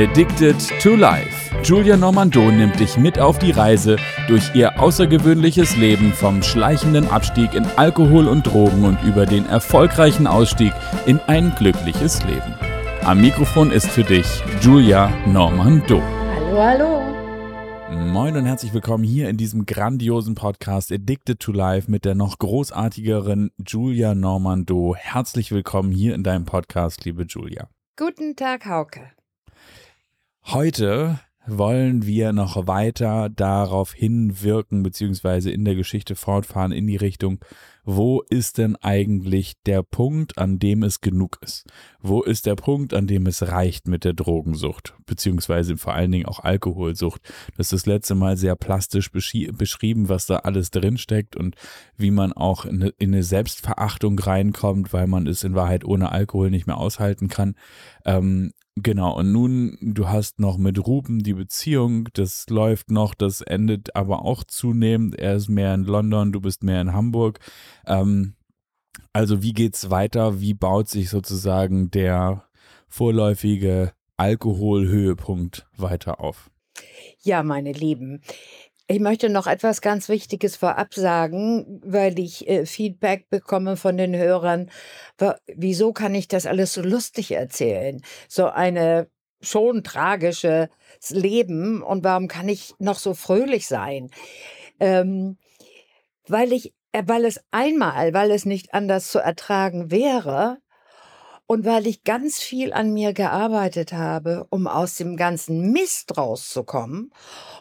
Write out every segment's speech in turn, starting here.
Addicted to Life. Julia Normando nimmt dich mit auf die Reise durch ihr außergewöhnliches Leben vom schleichenden Abstieg in Alkohol und Drogen und über den erfolgreichen Ausstieg in ein glückliches Leben. Am Mikrofon ist für dich Julia Normando. Hallo, hallo. Moin und herzlich willkommen hier in diesem grandiosen Podcast Addicted to Life mit der noch großartigeren Julia Normando. Herzlich willkommen hier in deinem Podcast, liebe Julia. Guten Tag, Hauke. Heute wollen wir noch weiter darauf hinwirken, beziehungsweise in der Geschichte fortfahren in die Richtung, wo ist denn eigentlich der Punkt, an dem es genug ist? Wo ist der Punkt, an dem es reicht mit der Drogensucht, beziehungsweise vor allen Dingen auch Alkoholsucht? Das ist das letzte Mal sehr plastisch beschrieben, was da alles drinsteckt und wie man auch in eine, in eine, Selbstverachtung reinkommt, weil man es in Wahrheit ohne Alkohol nicht mehr aushalten kann. Ähm, Genau, und nun, du hast noch mit Ruben die Beziehung, das läuft noch, das endet aber auch zunehmend. Er ist mehr in London, du bist mehr in Hamburg. Ähm, also wie geht's weiter? Wie baut sich sozusagen der vorläufige Alkoholhöhepunkt weiter auf? Ja, meine Lieben, ich möchte noch etwas ganz Wichtiges vorab sagen, weil ich äh, Feedback bekomme von den Hörern. Wieso kann ich das alles so lustig erzählen? So eine schon tragisches Leben und warum kann ich noch so fröhlich sein? Ähm, weil ich, äh, weil es einmal, weil es nicht anders zu ertragen wäre, und weil ich ganz viel an mir gearbeitet habe, um aus dem ganzen Mist rauszukommen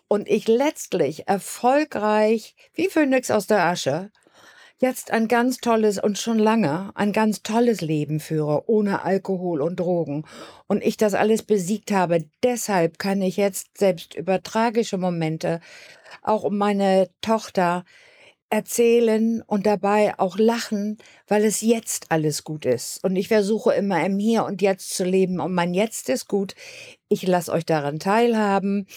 und ich letztlich erfolgreich wie Phönix aus der Asche jetzt ein ganz tolles und schon lange ein ganz tolles Leben führe, ohne Alkohol und Drogen. Und ich das alles besiegt habe. Deshalb kann ich jetzt selbst über tragische Momente, auch um meine Tochter, erzählen und dabei auch lachen, weil es jetzt alles gut ist. Und ich versuche immer im Hier und Jetzt zu leben und mein Jetzt ist gut. Ich lasse euch daran teilhaben,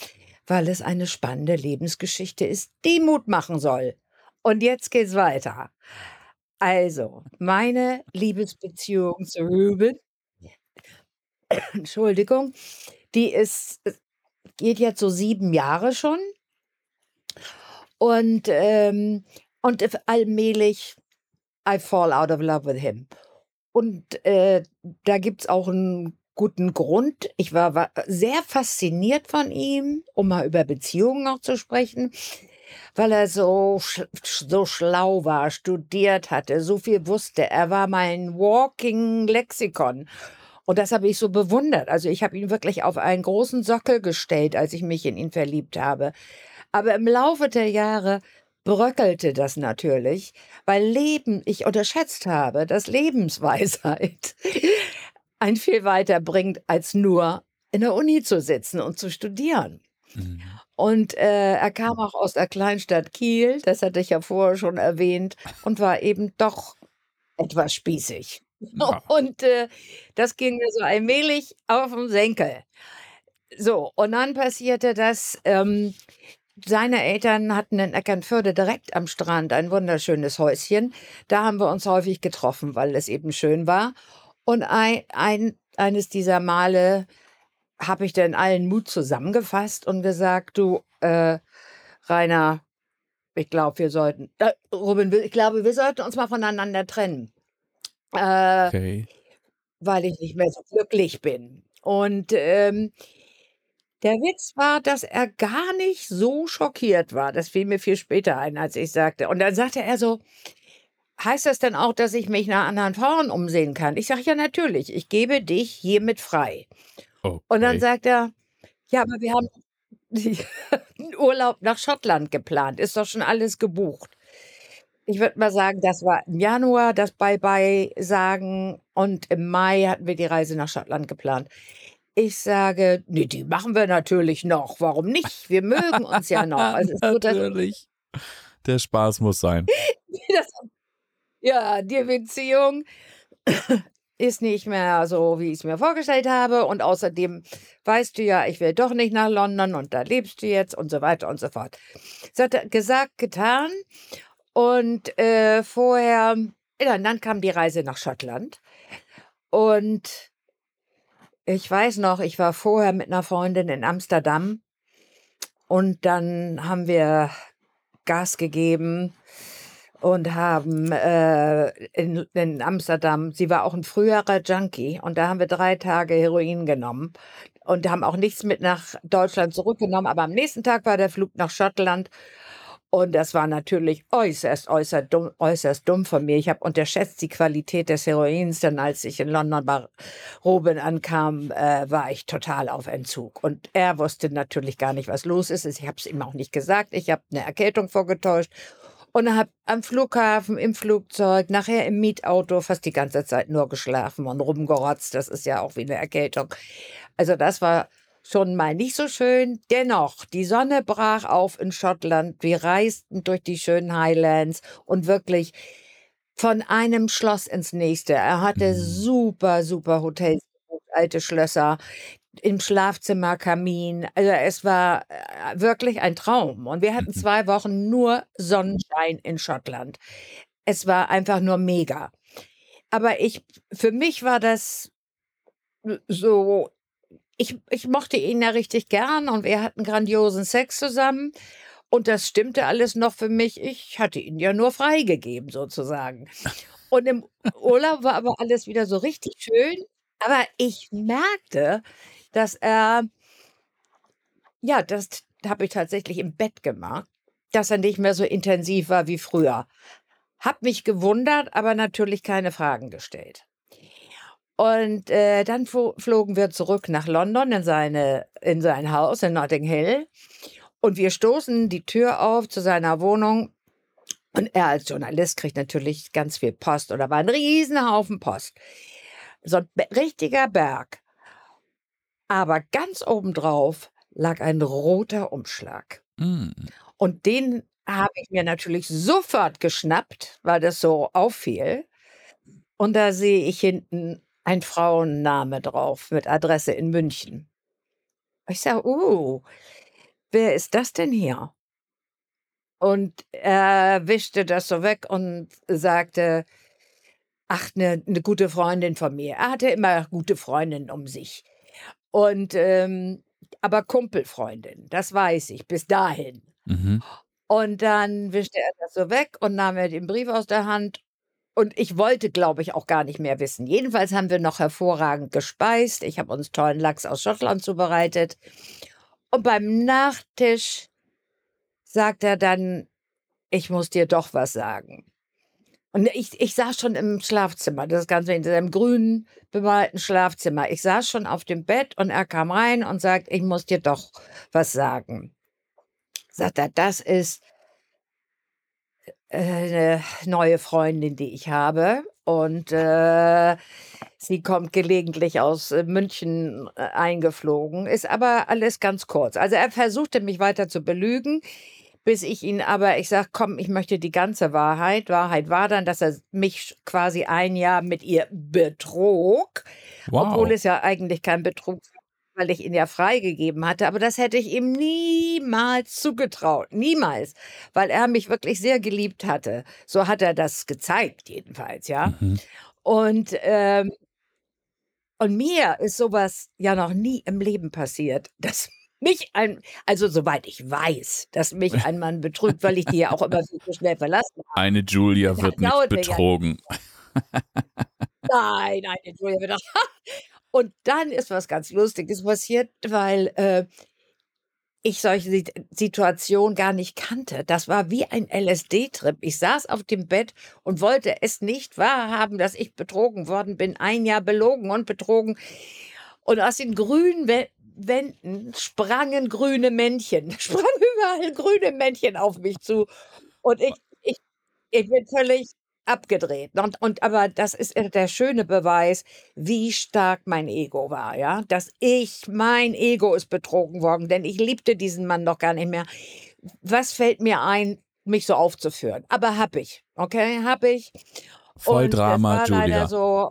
weil es eine spannende Lebensgeschichte ist, die Mut machen soll. Und jetzt geht's weiter. Also, meine Liebesbeziehung zu Ruben, Entschuldigung, die ist, geht jetzt so sieben Jahre schon. Und, ähm, und allmählich I fall out of love with him. Und äh, da gibt es auch einen guten Grund. Ich war, war sehr fasziniert von ihm, um mal über Beziehungen auch zu sprechen, weil er so, so schlau war, studiert hatte, so viel wusste. Er war mein Walking Lexikon. Und das habe ich so bewundert. Also ich habe ihn wirklich auf einen großen Sockel gestellt, als ich mich in ihn verliebt habe. Aber im Laufe der Jahre bröckelte das natürlich, weil Leben, ich unterschätzt habe, dass Lebensweisheit ein viel weiter bringt, als nur in der Uni zu sitzen und zu studieren. Mhm. Und äh, er kam auch aus der Kleinstadt Kiel, das hatte ich ja vorher schon erwähnt, und war eben doch etwas spießig. Ja. Und äh, das ging mir so allmählich auf den Senkel. So, und dann passierte das, ähm, seine Eltern hatten in Eckernförde direkt am Strand ein wunderschönes Häuschen. Da haben wir uns häufig getroffen, weil es eben schön war. Und ein, ein, eines dieser Male habe ich dann allen Mut zusammengefasst und gesagt, du, äh, Rainer, ich glaube, wir sollten, äh, Robin, ich glaube, wir sollten uns mal voneinander trennen. Äh, okay. Weil ich nicht mehr so glücklich bin. Und ähm, der Witz war, dass er gar nicht so schockiert war. Das fiel mir viel später ein, als ich sagte. Und dann sagte er so, heißt das denn auch, dass ich mich nach anderen Frauen umsehen kann? Ich sage, ja, natürlich. Ich gebe dich hiermit frei. Und dann sagt er, ja, aber wir haben einen Urlaub nach Schottland geplant. Ist doch schon alles gebucht. Ich würde mal sagen, das war im Januar das Bye-bye sagen und im Mai hatten wir die Reise nach Schottland geplant. Ich sage: „Ne, die machen wir natürlich noch. Warum nicht? Wir mögen uns ja noch.“ Also, so, Natürlich. Der Spaß muss sein. das ja, die Beziehung ist nicht mehr so, wie ich es mir vorgestellt habe und außerdem weißt du ja, ich will doch nicht nach London und da lebst du jetzt und so weiter und so fort. Das hat er gesagt, getan und, äh, vorher ja, dann kam die Reise nach Schottland und ich weiß noch, ich war vorher mit einer Freundin in Amsterdam und dann haben wir Gas gegeben und haben äh, in, in Amsterdam, sie war auch ein früherer Junkie und da haben wir drei Tage Heroin genommen und haben auch nichts mit nach Deutschland zurückgenommen. Aber am nächsten Tag war der Flug nach Schottland und das war natürlich äußerst, äußerst dumm, äußerst dumm von mir. Ich habe unterschätzt die Qualität des Heroins, denn als ich in London bei Robin ankam, äh, war ich total auf Entzug. Und er wusste natürlich gar nicht, was los ist. Ich habe es ihm auch nicht gesagt. Ich habe eine Erkältung vorgetäuscht und habe am Flughafen, im Flugzeug, nachher im Mietauto fast die ganze Zeit nur geschlafen und rumgerotzt. Das ist ja auch wie eine Erkältung. Also das war schon mal nicht so schön. Dennoch, die Sonne brach auf in Schottland. Wir reisten durch die schönen Highlands und wirklich von einem Schloss ins nächste. Er hatte Mhm. super, super Hotels, alte Schlösser im Schlafzimmer Kamin. Also es war äh, wirklich ein Traum. Und wir hatten Mhm. zwei Wochen nur Sonnenschein in Schottland. Es war einfach nur mega. Aber ich, für mich war das so, ich, ich mochte ihn ja richtig gern und wir hatten grandiosen Sex zusammen. Und das stimmte alles noch für mich. Ich hatte ihn ja nur freigegeben, sozusagen. Und im Urlaub war aber alles wieder so richtig schön. Aber ich merkte, dass er, ja, das habe ich tatsächlich im Bett gemacht, dass er nicht mehr so intensiv war wie früher. Hab mich gewundert, aber natürlich keine Fragen gestellt. Und äh, dann flo flogen wir zurück nach London in, seine, in sein Haus in Notting Hill. Und wir stoßen die Tür auf zu seiner Wohnung. Und er als Journalist kriegt natürlich ganz viel Post. Oder war ein Riesenhaufen Post. So ein richtiger Berg. Aber ganz obendrauf lag ein roter Umschlag. Mm. Und den habe ich mir natürlich sofort geschnappt, weil das so auffiel. Und da sehe ich hinten ein Frauenname drauf mit Adresse in München. Ich sage, uh, wer ist das denn hier? Und er wischte das so weg und sagte, ach, eine ne gute Freundin von mir. Er hatte immer gute Freundinnen um sich. Und, ähm, aber Kumpelfreundin, das weiß ich, bis dahin. Mhm. Und dann wischte er das so weg und nahm mir den Brief aus der Hand. Und ich wollte, glaube ich, auch gar nicht mehr wissen. Jedenfalls haben wir noch hervorragend gespeist. Ich habe uns tollen Lachs aus Schottland zubereitet. Und beim Nachtisch sagt er dann, ich muss dir doch was sagen. Und ich, ich saß schon im Schlafzimmer, das Ganze in diesem grünen, bemalten Schlafzimmer. Ich saß schon auf dem Bett und er kam rein und sagt, ich muss dir doch was sagen. Sagt er, das ist eine neue Freundin, die ich habe. Und äh, sie kommt gelegentlich aus äh, München äh, eingeflogen, ist aber alles ganz kurz. Also er versuchte mich weiter zu belügen, bis ich ihn aber, ich sag, komm, ich möchte die ganze Wahrheit. Wahrheit war dann, dass er mich quasi ein Jahr mit ihr betrog, Wow. obwohl es ja eigentlich kein Betrug war, weil ich ihn ja freigegeben hatte. Aber das hätte ich ihm niemals zugetraut. Niemals. Weil er mich wirklich sehr geliebt hatte. So hat er das gezeigt, jedenfalls, ja. Mhm. Und, ähm, und mir ist sowas ja noch nie im Leben passiert, dass mich ein, also soweit ich weiß, dass mich ein Mann betrügt, weil ich die ja auch immer viel zu schnell verlassen habe. Eine Julia wird nicht mir ja betrogen. Nein, nein, Entschuldigung. bitte. Und dann ist was ganz Lustiges passiert, weil äh, ich solche Sit- Situationen gar nicht kannte. Das war wie ein LSD-Trip. Ich saß auf dem Bett und wollte es nicht wahrhaben, dass ich betrogen worden bin. Ein Jahr belogen und betrogen. Und aus den grünen Wä- Wänden sprangen grüne Männchen. Sprangen überall grüne Männchen auf mich zu. Und ich, ich, ich bin völlig abgedreht. Und, und aber das ist der schöne Beweis, wie stark mein Ego war, ja. Dass ich, mein Ego ist betrogen worden, denn ich liebte diesen Mann doch gar nicht mehr. Was fällt mir ein, mich so aufzuführen? Aber hab ich, okay, hab ich. Voll Und Drama, das war Julia. leider so.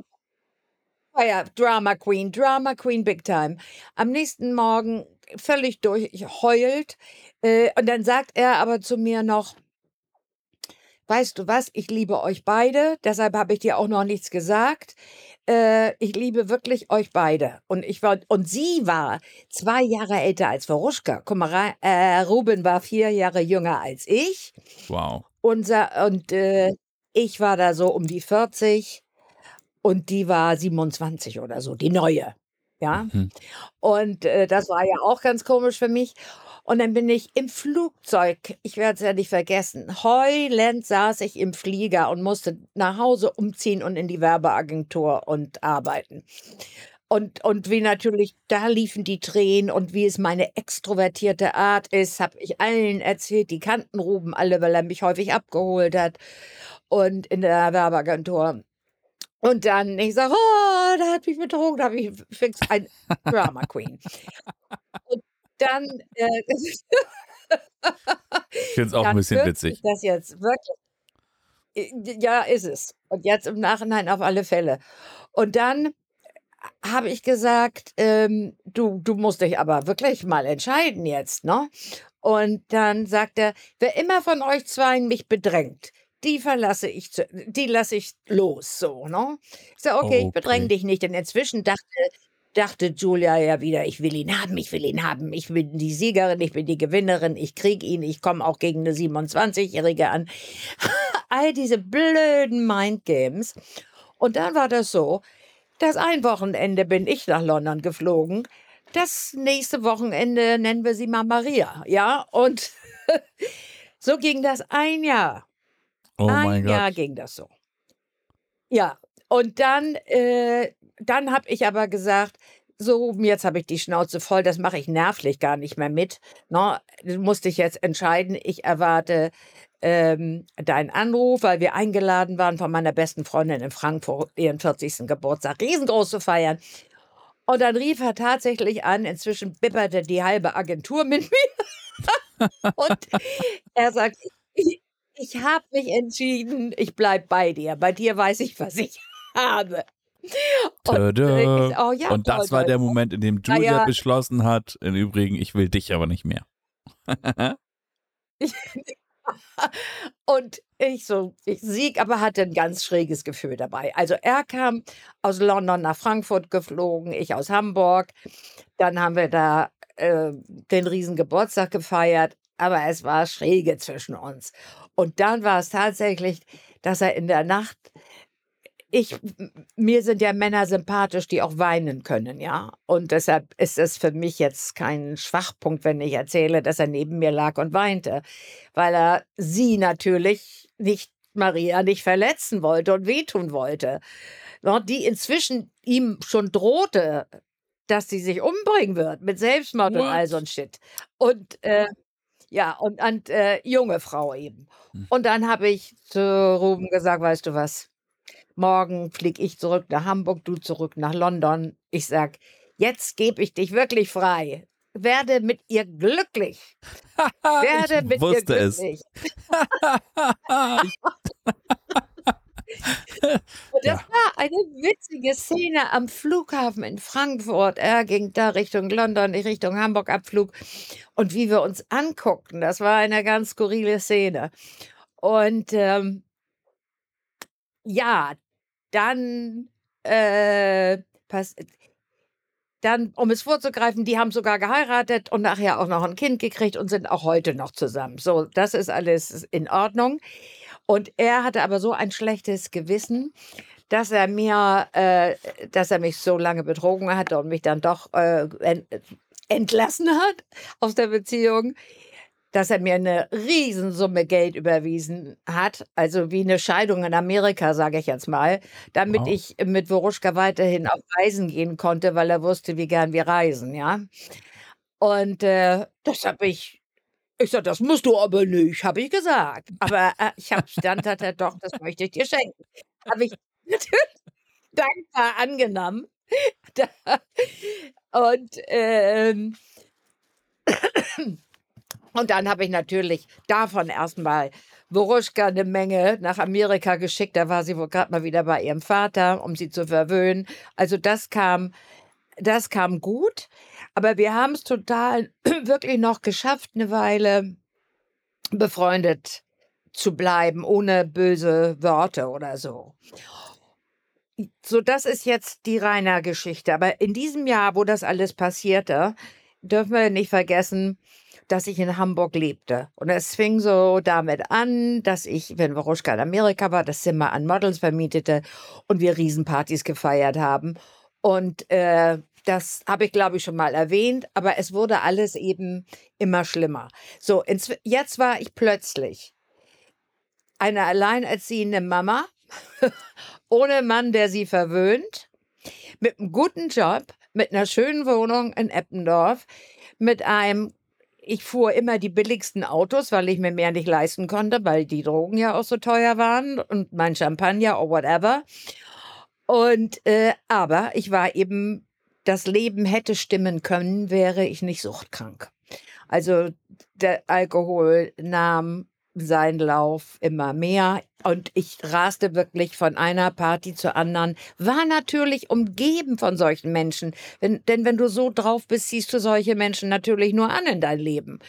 Ah ja, Drama Queen, Drama Queen Big Time. Am nächsten Morgen völlig durchheult. Äh, und dann sagt er aber zu mir noch, weißt du was, ich liebe euch beide, deshalb habe ich dir auch noch nichts gesagt. Äh, ich liebe wirklich euch beide. Und ich war, und sie war zwei Jahre älter als Veruschka. Guck mal, äh, Ruben war vier Jahre jünger als ich. Wow. Unser, und äh, ich war da so um die 40 und die war 27 oder so, die neue. Ja. Mhm. Und äh, das war ja auch ganz komisch für mich. Und dann bin ich im Flugzeug, ich werde es ja nicht vergessen, heulend saß ich im Flieger und musste nach Hause umziehen und in die Werbeagentur und arbeiten. Und, und wie natürlich, da liefen die Tränen und wie es meine extrovertierte Art ist, habe ich allen erzählt, die kannten Ruben alle, weil er mich häufig abgeholt hat und in der Werbeagentur. Und dann, ich sage, oh, da hat mich betrogen, da habe ich fix ein Drama Queen. Und dann, äh, ich finde es auch ein bisschen witzig. Das jetzt wirklich. Ja, ist es. Und jetzt im Nachhinein auf alle Fälle. Und dann habe ich gesagt, ähm, du, du musst dich aber wirklich mal entscheiden jetzt, ne? Und dann sagt er, wer immer von euch zwei mich bedrängt, die verlasse ich, zu, die lasse ich los, so, ne? Ich sage, okay, okay, ich bedränge dich nicht, denn inzwischen dachte, dachte Julia ja wieder, ich will ihn haben, ich will ihn haben, ich bin die Siegerin, ich bin die Gewinnerin, ich kriege ihn, ich komme auch gegen eine 27-Jährige an. All diese blöden Mindgames. Und dann war das so, dass ein Wochenende bin ich nach London geflogen. Das nächste Wochenende nennen wir sie mal Maria, ja? Und so ging das ein Jahr. Oh ein Jahr Gott. ging das so. Ja, und dann, äh, dann habe ich aber gesagt, so, jetzt habe ich die Schnauze voll, das mache ich nervlich gar nicht mehr mit. No, ne? musste ich jetzt entscheiden, ich erwarte ähm, deinen Anruf, weil wir eingeladen waren von meiner besten Freundin in Frankfurt, ihren 40. Geburtstag, riesengroß zu feiern. Und dann rief er tatsächlich an, inzwischen bipperte die halbe Agentur mit mir. Und er sagt, ich, ich habe mich entschieden, ich bleibe bei dir. Bei dir weiß ich, was ich habe. Und, äh, oh, ja, und das war der Moment, in dem Julia ja. beschlossen hat, im Übrigen, ich will dich aber nicht mehr. und ich so, ich Sieg, aber hatte ein ganz schräges Gefühl dabei. Also er kam aus London nach Frankfurt geflogen, ich aus Hamburg. Dann haben wir da äh, den riesen Geburtstag gefeiert, aber es war schräge zwischen uns. Und dann war es tatsächlich, dass er in der Nacht ich, mir sind ja Männer sympathisch, die auch weinen können, ja. Und deshalb ist es für mich jetzt kein Schwachpunkt, wenn ich erzähle, dass er neben mir lag und weinte, weil er sie natürlich nicht, Maria, nicht verletzen wollte und wehtun wollte. Die inzwischen ihm schon drohte, dass sie sich umbringen wird mit Selbstmord What? und all so ein Shit. Und äh, ja, und, und äh, junge Frau eben. Hm. Und dann habe ich zu Ruben gesagt, weißt du was, Morgen fliege ich zurück nach Hamburg, du zurück nach London. Ich sag, jetzt gebe ich dich wirklich frei. Werde mit ihr glücklich. Werde ich mit ihr glücklich. Und das ja. war eine witzige Szene am Flughafen in Frankfurt. Er ging da Richtung London, Richtung Hamburg Abflug. Und wie wir uns anguckten, das war eine ganz skurrile Szene. Und ähm, ja, dann, äh, pass dann, um es vorzugreifen, die haben sogar geheiratet und nachher auch noch ein Kind gekriegt und sind auch heute noch zusammen. So, das ist alles in Ordnung. Und er hatte aber so ein schlechtes Gewissen, dass er mir, äh, dass er mich so lange betrogen hat und mich dann doch äh, entlassen hat aus der Beziehung dass er mir eine Riesensumme Geld überwiesen hat, also wie eine Scheidung in Amerika, sage ich jetzt mal, damit wow. ich mit Woruschka weiterhin auf Reisen gehen konnte, weil er wusste, wie gern wir reisen, ja. Und äh, das habe ich, ich sage, das musst du aber nicht, habe ich gesagt. Aber äh, ich habe stand, hat er doch, das möchte ich dir schenken. Habe ich natürlich dankbar angenommen. Und ähm, und dann habe ich natürlich davon erstmal Boruschka eine Menge nach Amerika geschickt. Da war sie wohl gerade mal wieder bei ihrem Vater, um sie zu verwöhnen. Also das kam, das kam gut. Aber wir haben es total wirklich noch geschafft, eine Weile befreundet zu bleiben, ohne böse Worte oder so. So, das ist jetzt die Rainer Geschichte. Aber in diesem Jahr, wo das alles passierte, dürfen wir nicht vergessen, dass ich in Hamburg lebte. Und es fing so damit an, dass ich, wenn Waruschka in Amerika war, das Zimmer an Models vermietete und wir Riesenpartys gefeiert haben. Und äh, das habe ich, glaube ich, schon mal erwähnt, aber es wurde alles eben immer schlimmer. So, jetzt war ich plötzlich eine alleinerziehende Mama, ohne Mann, der sie verwöhnt, mit einem guten Job, mit einer schönen Wohnung in Eppendorf, mit einem ich fuhr immer die billigsten Autos, weil ich mir mehr nicht leisten konnte, weil die Drogen ja auch so teuer waren und mein Champagner oder whatever. Und äh, aber ich war eben, das Leben hätte stimmen können, wäre ich nicht suchtkrank. Also der Alkohol nahm seinen Lauf immer mehr. Und ich raste wirklich von einer Party zur anderen, war natürlich umgeben von solchen Menschen. Wenn, denn wenn du so drauf bist, siehst du solche Menschen natürlich nur an in dein Leben.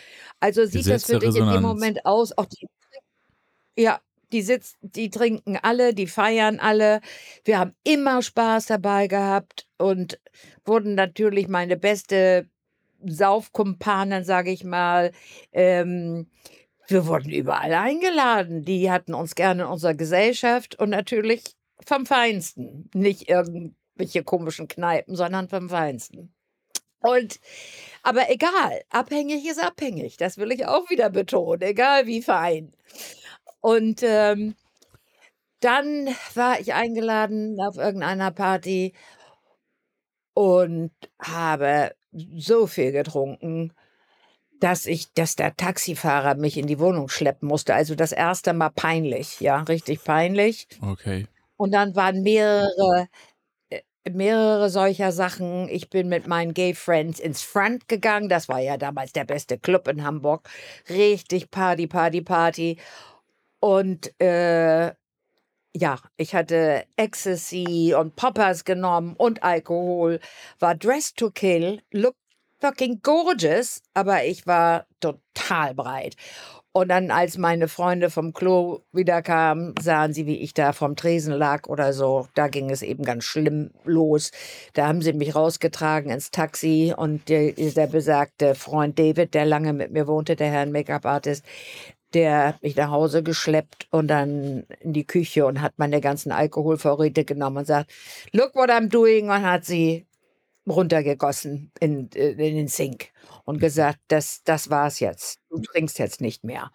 Also sieht das für dich in dem Moment aus, auch die, ja, die sitzen, die trinken alle, die feiern alle. Wir haben immer Spaß dabei gehabt und wurden natürlich meine beste Saufkumpanen, sage ich mal. Ähm, wir wurden überall eingeladen. Die hatten uns gerne in unserer Gesellschaft und natürlich vom Feinsten. Nicht irgendwelche komischen Kneipen, sondern vom Feinsten. Und, aber egal, abhängig ist abhängig. Das will ich auch wieder betonen, egal wie fein. Und ähm, dann war ich eingeladen auf irgendeiner Party und habe so viel getrunken dass ich, dass der Taxifahrer mich in die Wohnung schleppen musste. Also das erste Mal peinlich, ja, richtig peinlich. Okay. Und dann waren mehrere, äh, mehrere solcher Sachen. Ich bin mit meinen Gay Friends ins Front gegangen. Das war ja damals der beste Club in Hamburg. Richtig Party, Party, Party. Und äh, ja, ich hatte Ecstasy und Poppers genommen und Alkohol, war dressed to kill, look fucking gorgeous, aber ich war total breit. Und dann, als meine Freunde vom Klo wiederkamen, sahen sie, wie ich da vom Tresen lag oder so. Da ging es eben ganz schlimm los. Da haben sie mich rausgetragen ins Taxi und der, der besagte Freund David, der lange mit mir wohnte, der Herr Make-up-Artist, der hat mich nach Hause geschleppt und dann in die Küche und hat meine ganzen Alkoholvorräte genommen und sagt, look what I'm doing und hat sie runtergegossen in, äh, in den Sink und gesagt, das, das war's jetzt. Du trinkst jetzt nicht mehr.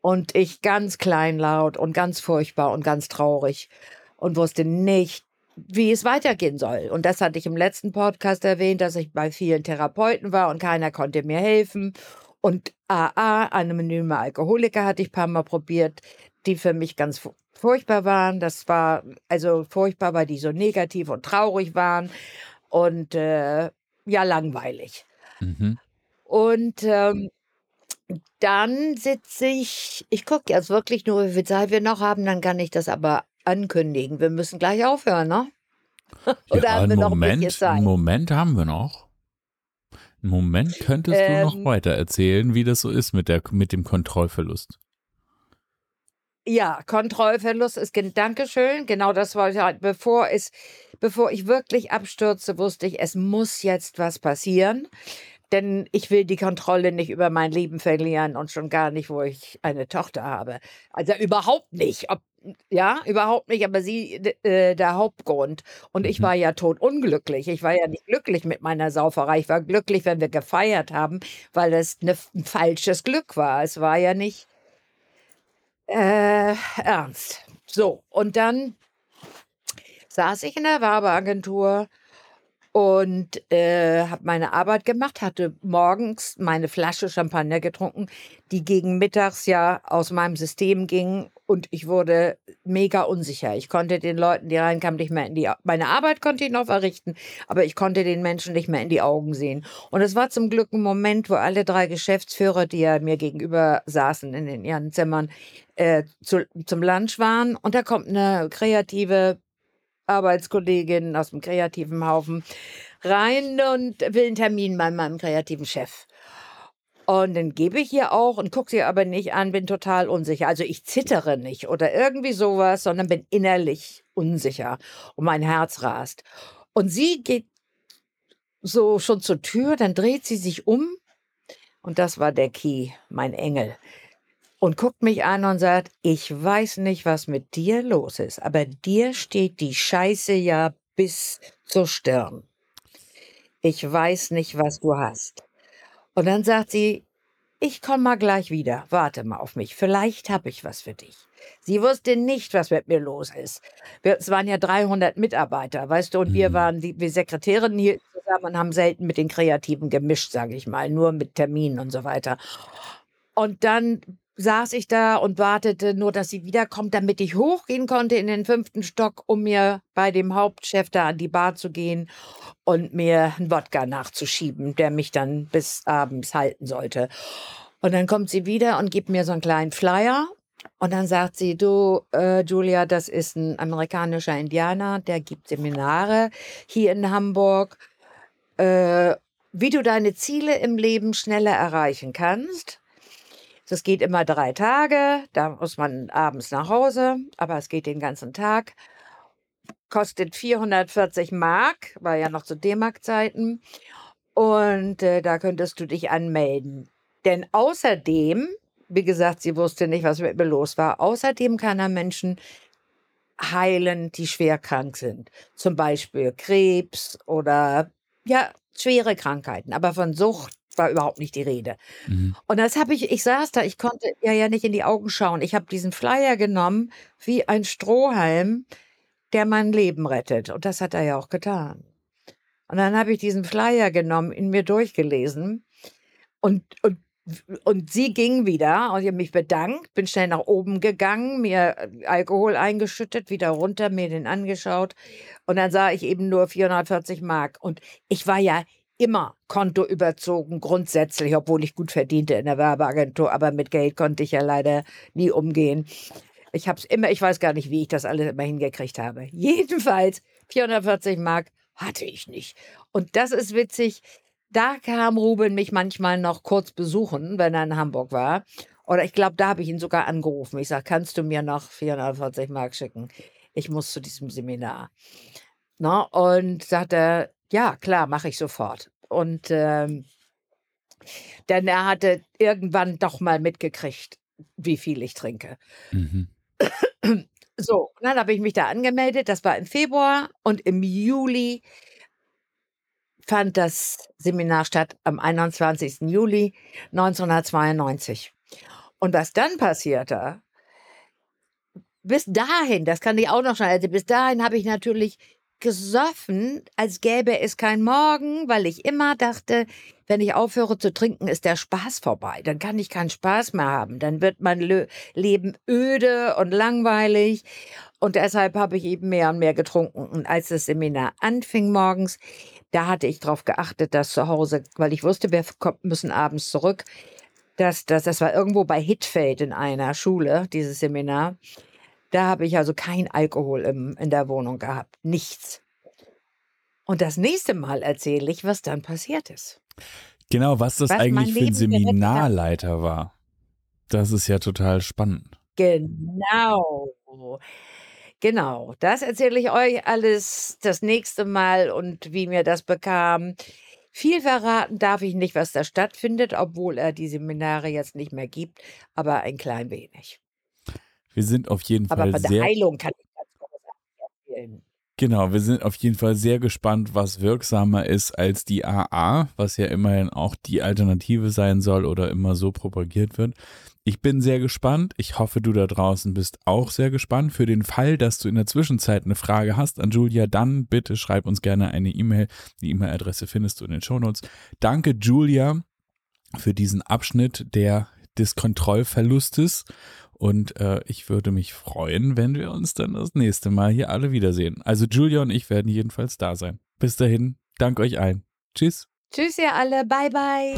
Und ich ganz kleinlaut und ganz furchtbar und ganz traurig und wusste nicht, wie es weitergehen soll. Und das hatte ich im letzten Podcast erwähnt, dass ich bei vielen Therapeuten war und keiner konnte mir helfen. Und AA, anonyme Alkoholiker, hatte ich ein paar Mal probiert, die für mich ganz furchtbar waren. Das war also furchtbar, weil die so negativ und traurig waren und äh, ja, langweilig. Mhm. Und ähm, dann sitze ich, ich gucke jetzt wirklich nur, wie viel Zeit wir noch haben, dann kann ich das aber ankündigen. Wir müssen gleich aufhören, ne? Oder ja, haben wir noch Moment, ein Zeit? Einen Moment haben wir noch. Einen Moment könntest ähm, du noch ähm. weiter erzählen, wie das so ist mit, der, mit dem Kontrollverlust. Ja, Kontrollverlust ist, Dankeschön, genau das wollte ich, halt, bevor es, bevor ich wirklich abstürze, wusste ich, es muss jetzt was passieren, denn ich will die Kontrolle nicht über mein Leben verlieren und schon gar nicht, wo ich eine Tochter habe. Also überhaupt nicht, ob, ja, überhaupt nicht, aber sie äh, der Hauptgrund. Und ich mhm. war ja tot unglücklich. Ich war ja nicht glücklich mit meiner Sauferei. Ich war glücklich, wenn wir gefeiert haben, weil es ne, ein falsches Glück war. Es war ja nicht äh, ernst. So, und dann saß ich in der Werbeagentur und äh, habe meine Arbeit gemacht, hatte morgens meine Flasche Champagner getrunken, die gegen mittags ja aus meinem System ging und ich wurde mega unsicher. Ich konnte den Leuten, die reinkamen, nicht mehr in die meine Arbeit konnte ich noch verrichten, aber ich konnte den Menschen nicht mehr in die Augen sehen. Und es war zum Glück ein Moment, wo alle drei Geschäftsführer, die ja mir gegenüber saßen in, ihren Zimmern, äh, zu, zum Lunch waren und da kommt eine kreative Arbeitskollegin aus dem kreativen Haufen rein und will einen Termin bei meinem kreativen Chef. Und dann gebe ich ihr auch und gucke sie aber nicht an, bin total unsicher. Also ich zittere nicht oder irgendwie sowas, sondern bin innerlich unsicher und mein Herz rast. Und sie geht so schon zur Tür, dann dreht sie sich um und das war der Key, mein Engel. Und guckt mich an und sagt, ich weiß nicht, was mit dir los ist, aber dir steht die Scheiße ja bis zur Stirn. Ich weiß nicht, was du hast. Und dann sagt sie, ich komme mal gleich wieder, warte mal auf mich, vielleicht habe ich was für dich. Sie wusste nicht, was mit mir los ist. Wir, es waren ja 300 Mitarbeiter, weißt du, und wir mhm. waren die wir Sekretärinnen hier zusammen und haben selten mit den Kreativen gemischt, sage ich mal, nur mit Terminen und so weiter. Und dann saß ich da und wartete nur, dass sie wiederkommt, damit ich hochgehen konnte in den fünften Stock, um mir bei dem Hauptchef da an die Bar zu gehen und mir einen Wodka nachzuschieben, der mich dann bis abends halten sollte. Und dann kommt sie wieder und gibt mir so einen kleinen Flyer. Und dann sagt sie, du, äh, Julia, das ist ein amerikanischer Indianer, der gibt Seminare hier in Hamburg, äh, wie du deine Ziele im Leben schneller erreichen kannst. Das geht immer drei Tage, da muss man abends nach Hause, aber es geht den ganzen Tag. Kostet 440 Mark, war ja noch zu D-Mark-Zeiten. Und äh, da könntest du dich anmelden. Denn außerdem, wie gesagt, sie wusste nicht, was mit mir los war, außerdem kann er Menschen heilen, die schwer krank sind. Zum Beispiel Krebs oder ja, schwere Krankheiten. Aber von Sucht war überhaupt nicht die Rede. Mhm. Und das habe ich, ich saß da, ich konnte ja, ja nicht in die Augen schauen. Ich habe diesen Flyer genommen wie ein Strohhalm, der mein Leben rettet. Und das hat er ja auch getan. Und dann habe ich diesen Flyer genommen, ihn mir durchgelesen und, und und sie ging wieder und ich habe mich bedankt, bin schnell nach oben gegangen, mir Alkohol eingeschüttet, wieder runter, mir den angeschaut und dann sah ich eben nur 440 Mark und ich war ja immer Konto überzogen, grundsätzlich, obwohl ich gut verdiente in der Werbeagentur, aber mit Geld konnte ich ja leider nie umgehen. Ich habe es immer, ich weiß gar nicht, wie ich das alles immer hingekriegt habe. Jedenfalls 440 Mark hatte ich nicht. Und das ist witzig. Da kam Ruben mich manchmal noch kurz besuchen, wenn er in Hamburg war. Oder ich glaube, da habe ich ihn sogar angerufen. Ich sage, kannst du mir noch 440 Mark schicken? Ich muss zu diesem Seminar. Na, und sagt er, ja, klar, mache ich sofort. Und ähm, denn er hatte irgendwann doch mal mitgekriegt, wie viel ich trinke. Mhm. So, dann habe ich mich da angemeldet. Das war im Februar und im Juli fand das Seminar statt am 21. Juli 1992. Und was dann passierte, bis dahin, das kann ich auch noch schon, also bis dahin habe ich natürlich gesoffen, als gäbe es kein Morgen, weil ich immer dachte, wenn ich aufhöre zu trinken, ist der Spaß vorbei. Dann kann ich keinen Spaß mehr haben. Dann wird mein Le Leben öde und langweilig. Und deshalb habe ich eben mehr und mehr getrunken. Und als das Seminar anfing morgens, da hatte ich darauf geachtet, dass zu Hause, weil ich wusste, wir müssen abends zurück, dass, dass das war irgendwo bei Hitfeld in einer Schule, dieses Seminar. Da habe ich also kein Alkohol im, in der Wohnung gehabt. Nichts. Und das nächste Mal erzähle ich, was dann passiert ist. Genau, was das was eigentlich für ein Seminarleiter war. Das ist ja total spannend. Genau. Genau, das erzähle ich euch alles das nächste Mal und wie mir das bekam. Viel verraten darf ich nicht, was da stattfindet, obwohl er die Seminare jetzt nicht mehr gibt, aber ein klein wenig. Wir sind auf jeden Aber Fall von der Heilung kann ich ganz großartig erzählen. Genau, wir sind auf jeden Fall sehr gespannt, was wirksamer ist als die AA, was ja immerhin auch die Alternative sein soll oder immer so propagiert wird. Ich bin sehr gespannt. Ich hoffe, du da draußen bist auch sehr gespannt. Für den Fall, dass du in der Zwischenzeit eine Frage hast an Julia, dann bitte schreib uns gerne eine E-Mail. Die E-Mail-Adresse findest du in den Shownotes. Danke, Julia, für diesen Abschnitt der, des Kontrollverlustes. Und äh, ich würde mich freuen, wenn wir uns dann das nächste Mal hier alle wiedersehen. Also Julia und ich werden jedenfalls da sein. Bis dahin, dank euch allen. Tschüss. Tschüss ihr alle. Bye, bye.